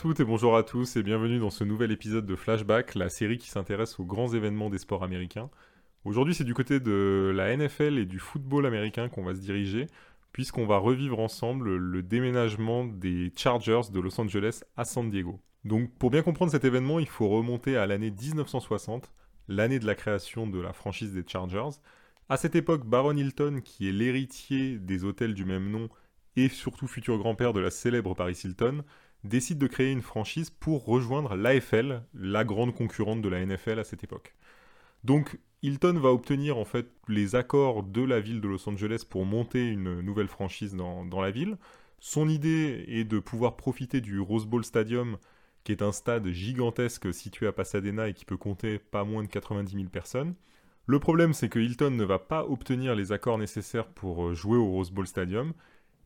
toutes et bonjour à tous et bienvenue dans ce nouvel épisode de Flashback, la série qui s'intéresse aux grands événements des sports américains. Aujourd'hui c'est du côté de la NFL et du football américain qu'on va se diriger, puisqu'on va revivre ensemble le déménagement des Chargers de Los Angeles à San Diego. Donc pour bien comprendre cet événement, il faut remonter à l'année 1960, l'année de la création de la franchise des Chargers. À cette époque, Baron Hilton, qui est l'héritier des hôtels du même nom et surtout futur grand-père de la célèbre Paris Hilton, décide de créer une franchise pour rejoindre l'AFL, la grande concurrente de la NFL à cette époque. Donc Hilton va obtenir en fait les accords de la ville de Los Angeles pour monter une nouvelle franchise dans, dans la ville. Son idée est de pouvoir profiter du Rose Bowl Stadium, qui est un stade gigantesque situé à Pasadena et qui peut compter pas moins de 90 000 personnes. Le problème, c'est que Hilton ne va pas obtenir les accords nécessaires pour jouer au Rose Bowl Stadium,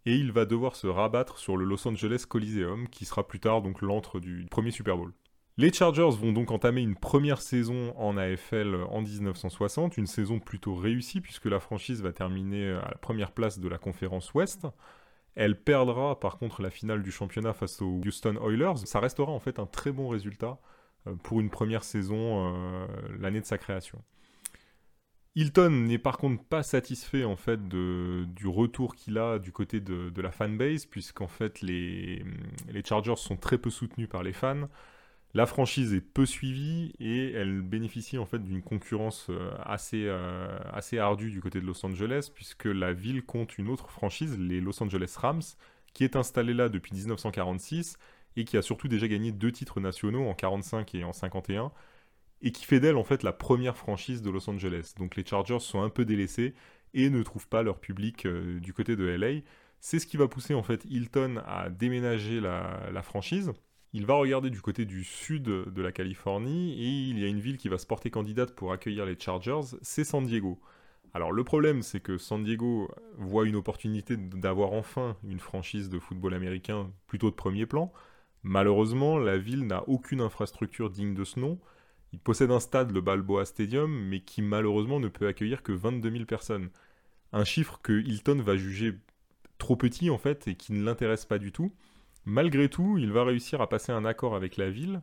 et il va devoir se rabattre sur le Los Angeles Coliseum, qui sera plus tard donc l'antre du premier Super Bowl. Les Chargers vont donc entamer une première saison en AFL en 1960, une saison plutôt réussie puisque la franchise va terminer à la première place de la conférence Ouest. Elle perdra par contre la finale du championnat face aux Houston Oilers. Ça restera en fait un très bon résultat euh, pour une première saison euh, l'année de sa création. Hilton n'est par contre pas satisfait en fait du retour qu'il a du côté de, la fanbase, puisqu'en fait les, Chargers sont très peu soutenus par les fans. La franchise est peu suivie et elle bénéficie en fait d'une concurrence euh, assez, euh, assez ardue du côté de Los Angeles, puisque la ville compte une autre franchise, les Los Angeles Rams, qui est installée là depuis 1946 et qui a surtout déjà gagné deux titres nationaux en 45 et en 51 et qui fait d'elle en fait la première franchise de Los Angeles. Donc les Chargers sont un peu délaissés et ne trouvent pas leur public euh, du côté de LA. C'est ce qui va pousser en fait Hilton à déménager la, franchise. Il va regarder du côté du sud de la Californie et il y a une ville qui va se porter candidate pour accueillir les Chargers, c'est San Diego. Alors le problème c'est que San Diego voit une opportunité d'avoir enfin une franchise de football américain plutôt de premier plan. Malheureusement, la ville n'a aucune infrastructure digne de ce nom, il possède un stade, le Balboa Stadium, mais qui malheureusement ne peut accueillir que 22 000 personnes. Un chiffre que Hilton va juger trop petit en fait et qui ne l'intéresse pas du tout. Malgré tout, il va réussir à passer un accord avec la ville.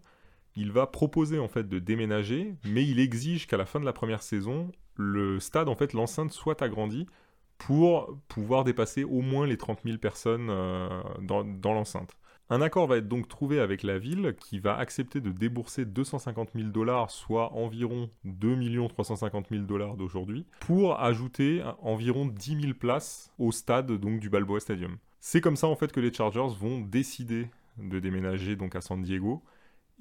Il va proposer en fait de déménager, mais il exige qu'à la fin de la première saison, le stade en fait l'enceinte soit agrandie pour pouvoir dépasser au moins les 30 000 personnes euh, dans l'enceinte. Un accord va être donc trouvé avec la ville qui va accepter de débourser 250 000 dollars, soit environ 2 350 000 dollars d'aujourd'hui, pour ajouter environ 10 000 places au stade donc du Balboa Stadium. C'est comme ça en fait que les Chargers vont décider de déménager donc à San Diego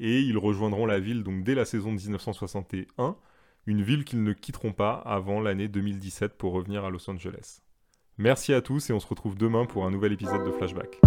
et ils rejoindront la ville donc dès la saison 1961, une ville qu'ils ne quitteront pas avant l'année 2017 pour revenir à Los Angeles. Merci à tous et on se retrouve demain pour un nouvel épisode de Flashback.